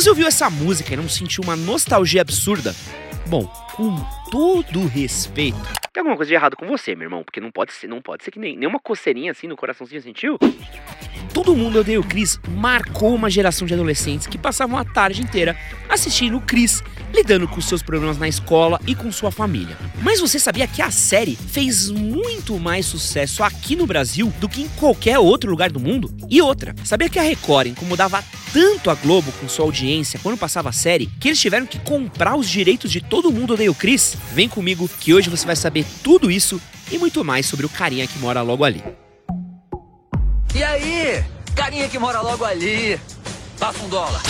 Você ouviu essa música e não sentiu uma nostalgia absurda, bom, com todo respeito, tem alguma coisa de errado com você, meu irmão, porque não pode ser, não pode ser que nem nenhuma coceirinha assim no coraçãozinho sentiu. Todo mundo odeia o Chris marcou uma geração de adolescentes que passavam a tarde inteira assistindo o Chris lidando com seus problemas na escola e com sua família. Mas você sabia que a série fez muito mais sucesso aqui no Brasil do que em qualquer outro lugar do mundo? E outra, sabia que a Record incomodava tanto a Globo com sua audiência quando passava a série que eles tiveram que comprar os direitos de todo mundo odeia o Chris? Vem comigo que hoje você vai saber tudo isso e muito mais sobre o carinha que mora logo ali. E aí, carinha que mora logo ali, passa um dólar.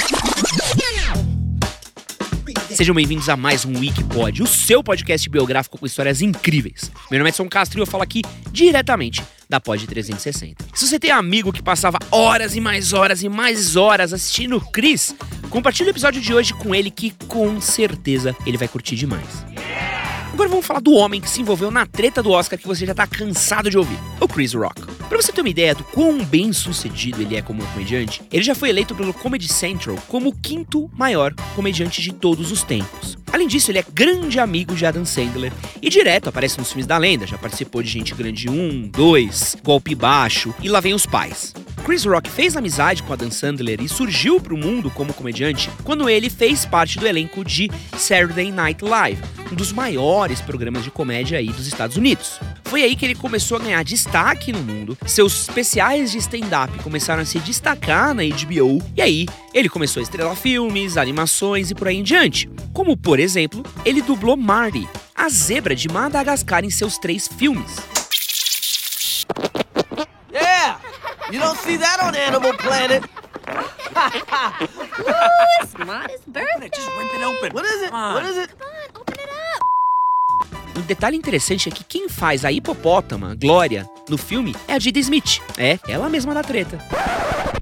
Sejam bem-vindos a mais um Wikipod, o seu podcast biográfico com histórias incríveis. Meu nome é Edson Castro e eu falo aqui diretamente da Pod 360. Se você tem amigo que passava horas e mais horas e mais horas assistindo o Chris, compartilhe o episódio de hoje com ele que com certeza ele vai curtir demais. Agora vamos falar do homem que se envolveu na treta do Oscar que você já tá cansado de ouvir, o Chris Rock. Pra você ter uma ideia do quão bem sucedido ele é como comediante, ele já foi eleito pelo Comedy Central como o quinto maior comediante de todos os tempos. Além disso, ele é grande amigo de Adam Sandler e direto aparece nos filmes da lenda, já participou de Gente Grande 1, 2, Golpe Baixo e Lá Vem os Pais. Chris Rock fez amizade com Adam Sandler e surgiu para o mundo como comediante quando ele fez parte do elenco de Saturday Night Live, um dos maiores programas de comédia aí dos Estados Unidos. Foi aí que ele começou a ganhar destaque no mundo, seus especiais de stand-up começaram a se destacar na HBO, e aí ele começou a estrelar filmes, animações e por aí em diante. Como, por exemplo, ele dublou Marty, a zebra de Madagascar em seus três filmes. You don't see that on Animal Planet. Ooh, it's Marty's birthday. Just rip it open. What is it? What is it? Come on, open it up. Um detalhe interessante é que quem faz a hipopótama, Glória, no filme é a Dida Smith. É, ela mesma da treta.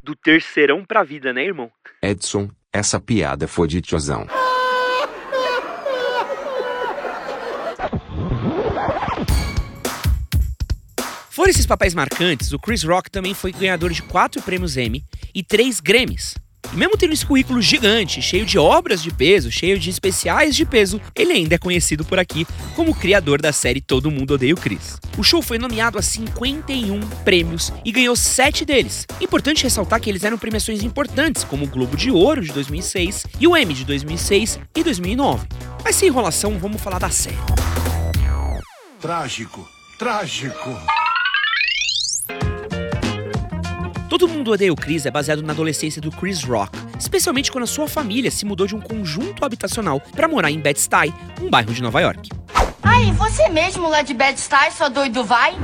Do terceirão pra vida, né, irmão? Edson, essa piada foi de tiozão. Fora esses papéis marcantes, o Chris Rock também foi ganhador de quatro prêmios Emmy e três Grammys. E mesmo tendo esse currículo gigante, cheio de obras de peso, cheio de especiais de peso, ele ainda é conhecido por aqui como o criador da série Todo Mundo Odeia o Chris. O show foi nomeado a 51 prêmios e ganhou 7 deles. Importante ressaltar que eles eram premiações importantes, como o Globo de Ouro de 2006 e o Emmy de 2006 e 2009. Mas sem enrolação, vamos falar da série. Trágico, trágico. Todo Mundo Odeia o Chris é baseado na adolescência do Chris Rock, especialmente quando a sua família se mudou de um conjunto habitacional para morar em Bed-Stuy, um bairro de Nova York. Aí, você mesmo lá de Bed-Stuy, sua doido vai?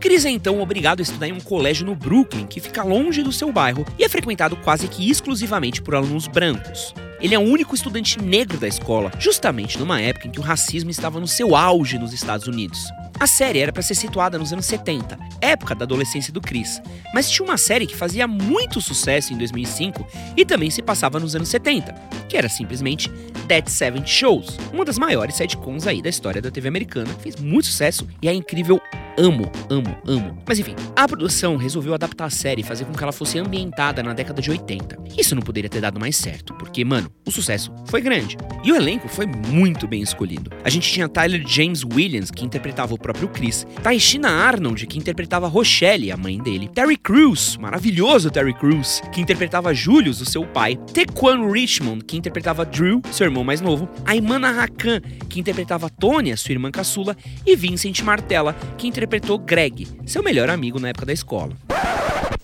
Chris é então obrigado a estudar em um colégio no Brooklyn, que fica longe do seu bairro e é frequentado quase que exclusivamente por alunos brancos. Ele é o único estudante negro da escola, justamente numa época em que o racismo estava no seu auge nos Estados Unidos. A série era para ser situada nos anos 70, época da adolescência do Chris, mas tinha uma série que fazia muito sucesso em 2005 e também se passava nos anos 70, que era simplesmente Dead Seventh Shows, uma das maiores sitcoms aí da história da TV americana, que fez muito sucesso e é incrível amo, amo, amo. Mas enfim, a produção resolveu adaptar a série e fazer com que ela fosse ambientada na década de 80. Isso não poderia ter dado mais certo, porque, mano, o sucesso foi grande. E o elenco foi muito bem escolhido. A gente tinha Tyler James Williams, que interpretava o próprio Chris, Taishina Arnold, que interpretava Rochelle, a mãe dele, Terry Crews, maravilhoso Terry Crews, que interpretava Julius, o seu pai, Tequan Richmond, que interpretava Drew, seu irmão mais novo, Aimana Hakan, que interpretava Tônia, sua irmã caçula, e Vincent Martella, que interpretou Greg, seu melhor amigo na época da escola.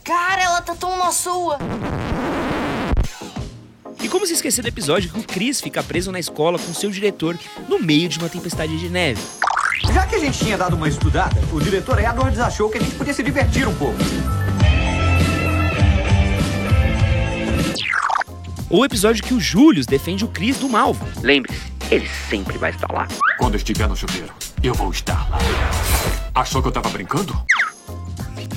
Cara, ela tá tão na sua. E como se esquecer do episódio que o Chris fica preso na escola com seu diretor no meio de uma tempestade de neve? Já que a gente tinha dado uma estudada, o diretor Edwards achou que a gente podia se divertir um pouco. Ou o episódio que o Julius defende o Chris do Malvo. Lembre-se, ele sempre vai estar lá. Quando estiver no chuveiro, eu vou estar lá. Achou que eu tava brincando?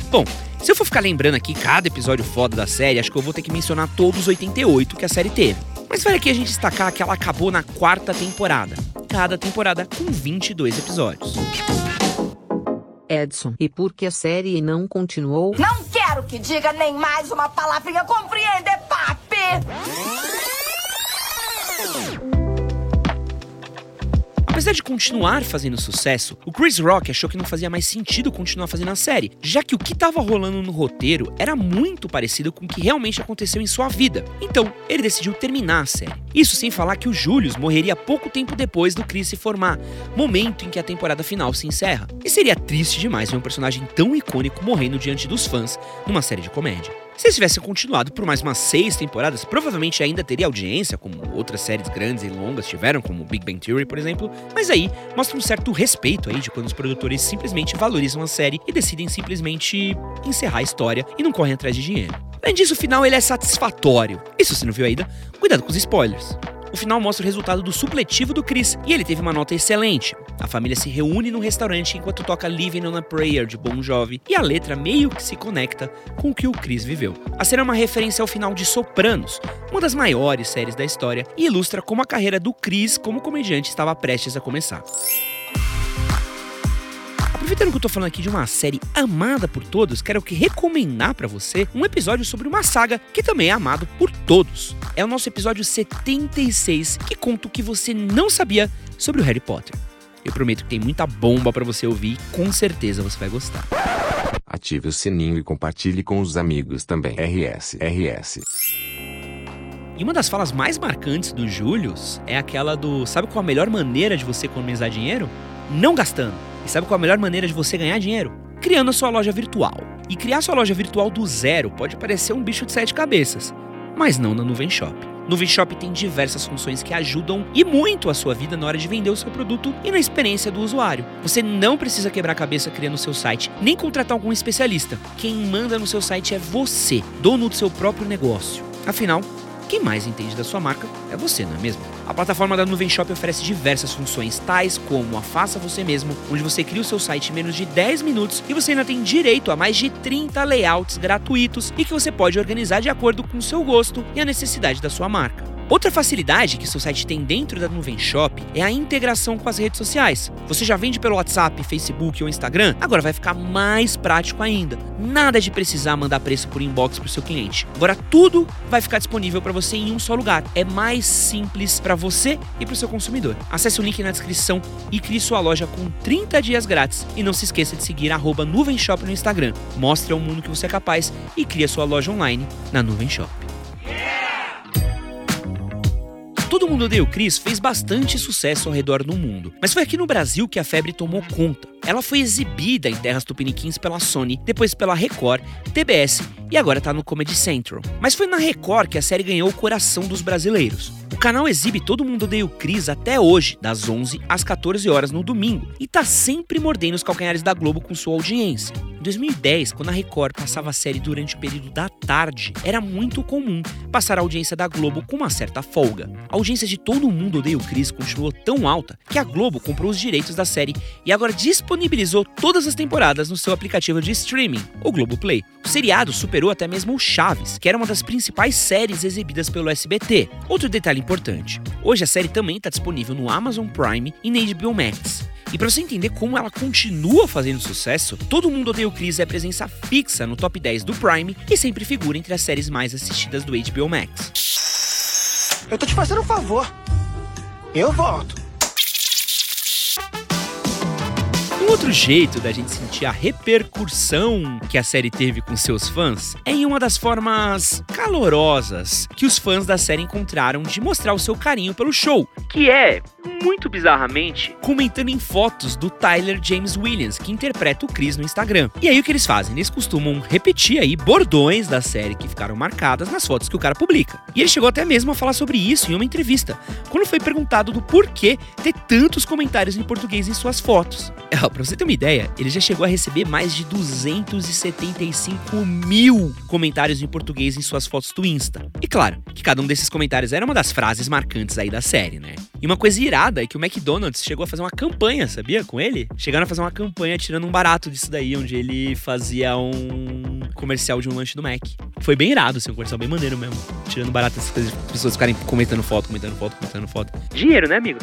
Bom, se eu for ficar lembrando aqui cada episódio foda da série, acho que eu vou ter que mencionar todos os 88 que a série teve. Mas vale aqui a gente destacar que ela acabou na quarta temporada. Cada temporada com 22 episódios. Edson. E por que a série não continuou? Não quero que diga nem mais uma palavrinha, compreende, papi? Apesar de continuar fazendo sucesso, o Chris Rock achou que não fazia mais sentido continuar fazendo a série, já que o que estava rolando no roteiro era muito parecido com o que realmente aconteceu em sua vida. Então, ele decidiu terminar a série. Isso sem falar que o Julius morreria pouco tempo depois do Chris se formar, momento em que a temporada final se encerra. E seria triste demais ver um personagem tão icônico morrendo diante dos fãs numa série de comédia. Se eles tivessem continuado por mais umas seis temporadas, provavelmente ainda teria audiência, como outras séries grandes e longas tiveram, como Big Bang Theory, por exemplo. Mas aí mostra um certo respeito aí de quando os produtores simplesmente valorizam a série e decidem simplesmente encerrar a história e não correm atrás de dinheiro. Além disso, o final ele é satisfatório. E se você não viu ainda, cuidado com os spoilers. O final mostra o resultado do supletivo do Chris e ele teve uma nota excelente. A família se reúne no restaurante enquanto toca Living on a Prayer de Bon Jovi e a letra meio que se conecta com o que o Chris viveu. A cena é uma referência ao final de Sopranos, uma das maiores séries da história, e ilustra como a carreira do Chris como comediante estava prestes a começar. Aproveitando que eu tô falando aqui de uma série amada por todos, quero que recomendar para você um episódio sobre uma saga que também é amado por todos. É o nosso episódio 76, que conta o que você não sabia sobre o Harry Potter. Eu prometo que tem muita bomba para você ouvir e com certeza você vai gostar. Ative o sininho e compartilhe com os amigos também. RS, RS. E uma das falas mais marcantes do Julius é aquela do: sabe qual a melhor maneira de você economizar dinheiro? Não gastando. E sabe qual a melhor maneira de você ganhar dinheiro? Criando a sua loja virtual. E criar sua loja virtual do zero pode parecer um bicho de sete cabeças, mas não na Nuvem Shop. Nuvem Shop tem diversas funções que ajudam e muito a sua vida na hora de vender o seu produto e na experiência do usuário. Você não precisa quebrar a cabeça criando o seu site, nem contratar algum especialista. Quem manda no seu site é você, dono do seu próprio negócio. Afinal, quem mais entende da sua marca é você, não é mesmo? A plataforma da Nuvem Shop oferece diversas funções, tais como a Faça Você Mesmo, onde você cria o seu site em menos de 10 minutos e você ainda tem direito a mais de 30 layouts gratuitos e que você pode organizar de acordo com o seu gosto e a necessidade da sua marca. Outra facilidade que seu site tem dentro da Nuvem Shop é a integração com as redes sociais. Você já vende pelo WhatsApp, Facebook ou Instagram? Agora vai ficar mais prático ainda. Nada de precisar mandar preço por inbox para o seu cliente. Agora tudo vai ficar disponível para você em um só lugar. É mais simples para você e para o seu consumidor. Acesse o link na descrição e crie sua loja com 30 dias grátis. E não se esqueça de seguir Nuvem Shop no Instagram. Mostre ao mundo que você é capaz e crie sua loja online na Nuvem Shop. Mundo Odeia o Chris fez bastante sucesso ao redor do mundo, mas foi aqui no Brasil que a febre tomou conta. Ela foi exibida em terras tupiniquins pela Sony, depois pela Record, TBS e agora tá no Comedy Central. Mas foi na Record que a série ganhou o coração dos brasileiros. O canal exibe Todo Mundo Odeia o Chris até hoje, das 11 às 14 horas no domingo, e tá sempre mordendo os calcanhares da Globo com sua audiência. Em 2010, quando a Record passava a série durante o período da tarde, era muito comum passar a audiência da Globo com uma certa folga. A audiência de Todo Mundo Odeia o Chris continuou tão alta que a Globo comprou os direitos da série e agora disponibilizou todas as temporadas no seu aplicativo de streaming, o Globoplay. O seriado superou até mesmo o Chaves, que era uma das principais séries exibidas pelo SBT. Outro detalhe importante: hoje a série também está disponível no Amazon Prime e na HBO Max. E para você entender como ela continua fazendo sucesso, Todo Mundo Odeia o Chris é presença fixa no top 10 do Prime e sempre figura entre as séries mais assistidas do HBO Max. Eu tô te fazendo um favor. Eu volto. Outro jeito da gente sentir a repercussão que a série teve com seus fãs é em uma das formas calorosas que os fãs da série encontraram de mostrar o seu carinho pelo show, que é, muito bizarramente, comentando em fotos do Tyler James Williams, que interpreta o Chris no Instagram. E aí o que eles fazem? Eles costumam repetir aí bordões da série que ficaram marcadas nas fotos que o cara publica. E ele chegou até mesmo a falar sobre isso em uma entrevista, quando foi perguntado do porquê ter tantos comentários em português em suas fotos. É, ó, pra você ter uma ideia, ele já chegou a receber mais de 275 mil comentários em português em suas fotos do Insta. E claro, que cada um desses comentários era uma das frases marcantes aí da série, né? E uma coisa irada é que o McDonald's chegou a fazer uma campanha, sabia? Com ele? Chegaram a fazer uma campanha tirando um barato disso daí, onde ele fazia um comercial de um lanche do Mac. Foi bem irado, assim, um comercial bem maneiro mesmo. Tirando barato essas pessoas ficarem comentando foto, comentando foto, comentando foto. Dinheiro, né, amigo?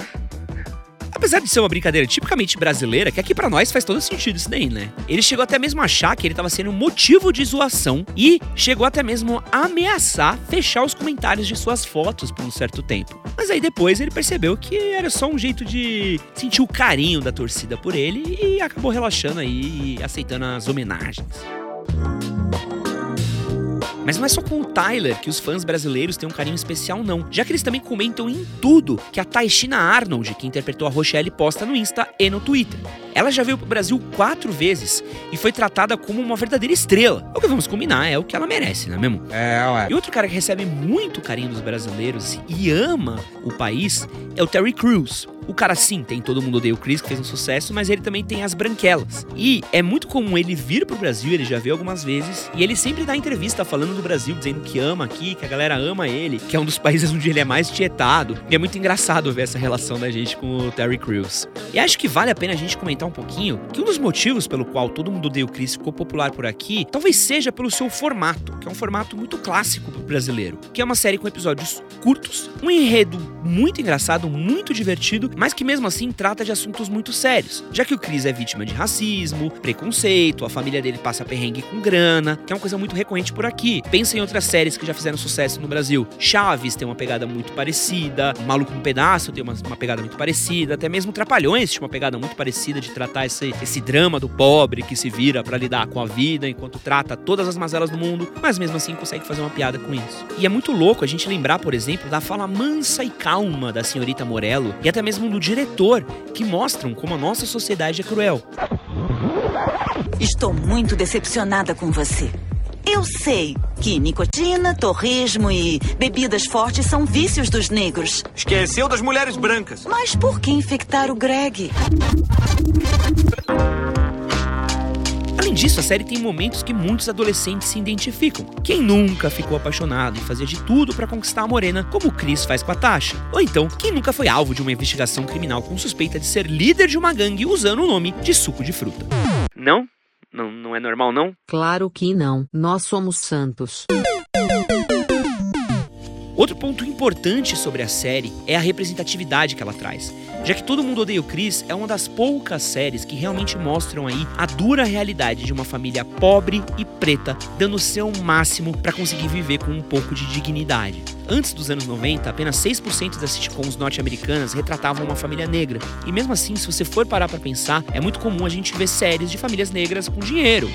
Apesar de ser uma brincadeira tipicamente brasileira, que aqui pra nós faz todo sentido isso daí, né? Ele chegou até mesmo a achar que ele tava sendo motivo de zoação e chegou até mesmo a ameaçar fechar os comentários de suas fotos por um certo tempo. Mas aí depois ele percebeu que era só um jeito de sentir o carinho da torcida por ele e acabou relaxando aí e aceitando as homenagens. Mas não é só com o Tyler que os fãs brasileiros têm um carinho especial, não. Já que eles também comentam em tudo que a Taishina Arnold, que interpretou a Rochelle, posta no Insta e no Twitter. Ela já veio pro Brasil quatro vezes e foi tratada como uma verdadeira estrela. O que vamos combinar é o que ela merece, não é mesmo? É, ué. E outro cara que recebe muito carinho dos brasileiros e ama o país é o Terry Crews. O cara sim, tem Todo Mundo Odeia o Chris, que fez um sucesso, mas ele também tem As Branquelas. E é muito comum ele vir pro Brasil, ele já veio algumas vezes, e ele sempre dá entrevista falando do Brasil, dizendo que ama aqui, que a galera ama ele, que é um dos países onde ele é mais tietado. E é muito engraçado ver essa relação da gente com o Terry Crews. E acho que vale a pena a gente comentar um pouquinho que um dos motivos pelo qual Todo Mundo Odeia o Chris ficou popular por aqui, talvez seja pelo seu formato, que é um formato muito clássico brasileiro, que é uma série com episódios curtos, um enredo muito engraçado, muito divertido, mas que mesmo assim trata de assuntos muito sérios, já que o Chris é vítima de racismo, preconceito, a família dele passa perrengue com grana, que é uma coisa muito recorrente por aqui. Pensa em outras séries que já fizeram sucesso no Brasil. Chaves tem uma pegada muito parecida, Maluco no Pedaço tem uma, uma pegada muito parecida, até mesmo Trapalhões tinha uma pegada muito parecida de tratar esse, esse drama do pobre que se vira para lidar com a vida enquanto trata todas as mazelas do mundo, mas mesmo assim consegue fazer uma piada com isso. E é muito louco a gente lembrar, por exemplo, da fala mansa e calma da senhorita Morello e até mesmo do diretor, que mostram como a nossa sociedade é cruel. Estou muito decepcionada com você. Eu sei que nicotina, torresmo e bebidas fortes são vícios dos negros. Esqueceu das mulheres brancas. Mas por que infectar o Greg? Além disso, a série tem momentos que muitos adolescentes se identificam. Quem nunca ficou apaixonado e fazia de tudo para conquistar a morena, como o Chris faz com a Tasha? Ou então, quem nunca foi alvo de uma investigação criminal com suspeita de ser líder de uma gangue usando o nome de suco de fruta? Não? Não, não é normal, não? Claro que não. Nós somos santos. Outro ponto importante sobre a série é a representatividade que ela traz, já que Todo Mundo Odeia o Chris é uma das poucas séries que realmente mostram aí a dura realidade de uma família pobre e preta dando o seu máximo para conseguir viver com um pouco de dignidade. Antes dos anos 90, apenas 6% das sitcoms norte-americanas retratavam uma família negra. E mesmo assim, se você for parar para pensar, é muito comum a gente ver séries de famílias negras com dinheiro.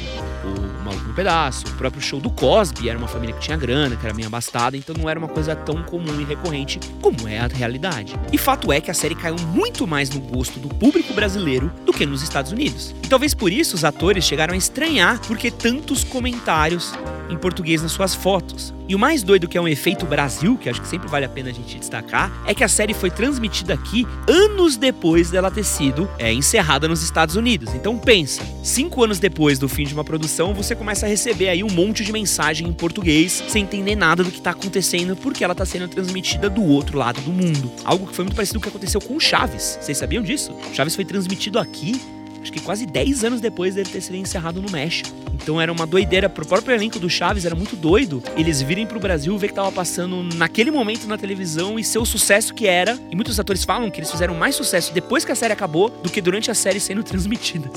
O Maluco no Pedaço, o próprio show do Cosby era uma família que tinha grana, que era bem abastada, então não era uma coisa tão comum e recorrente como é a realidade. E fato é que a série caiu muito mais no gosto do público brasileiro do que nos Estados Unidos. E talvez por isso os atores chegaram a estranhar porque tantos comentários em português nas suas fotos. E o mais doido que é um efeito Brasil, que acho que sempre vale a pena a gente destacar, é que a série foi transmitida aqui anos depois dela ter sido é, encerrada nos Estados Unidos. Então pensa, cinco anos depois do fim de uma produção, você começa a receber aí um monte de mensagem em português, sem entender nada do que tá acontecendo, porque ela tá sendo transmitida do outro lado do mundo. Algo que foi muito parecido com o que aconteceu com Chaves. Vocês sabiam disso? Chaves foi transmitido aqui acho que quase 10 anos depois dele ter sido encerrado no México. Então era uma doideira pro próprio elenco do Chaves, era muito doido eles virem pro Brasil ver que tava passando naquele momento na televisão e ser o sucesso que era. E muitos atores falam que eles fizeram mais sucesso depois que a série acabou do que durante a série sendo transmitida.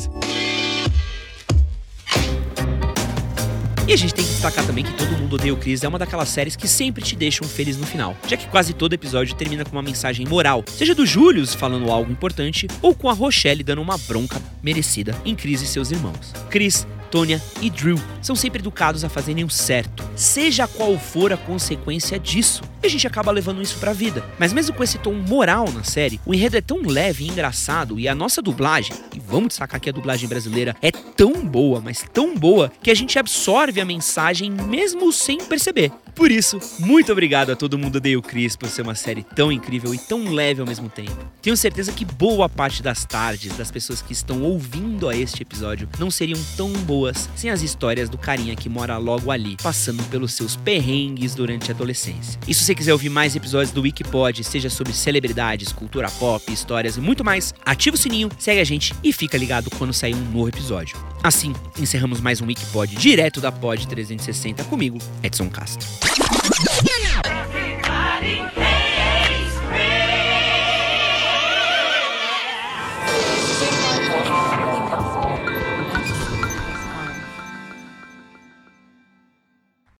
Destacar também que Todo Mundo Odeia o Chris é uma daquelas séries que sempre te deixam feliz no final, já que quase todo episódio termina com uma mensagem moral, seja do Julius falando algo importante ou com a Rochelle dando uma bronca merecida em Chris e seus irmãos. Chris Tônia e Drew são sempre educados a fazerem o certo, seja qual for a consequência disso. E a gente acaba levando isso pra vida. Mas mesmo com esse tom moral na série, o enredo é tão leve e engraçado e a nossa dublagem, e vamos destacar que a dublagem brasileira é tão boa, mas tão boa, que a gente absorve a mensagem mesmo sem perceber. Por isso, muito obrigado a todo mundo Odeia o Chris por ser uma série tão incrível e tão leve ao mesmo tempo. Tenho certeza que boa parte das tardes das pessoas que estão ouvindo a este episódio não seriam tão boas sem as histórias do carinha que mora logo ali, passando pelos seus perrengues durante a adolescência. E se você quiser ouvir mais episódios do Wikipod, seja sobre celebridades, cultura pop, histórias e muito mais, ativa o sininho, segue a gente e fica ligado quando sair um novo episódio. Assim, encerramos mais um Wikipod direto da Pod 360 comigo, Edson Castro.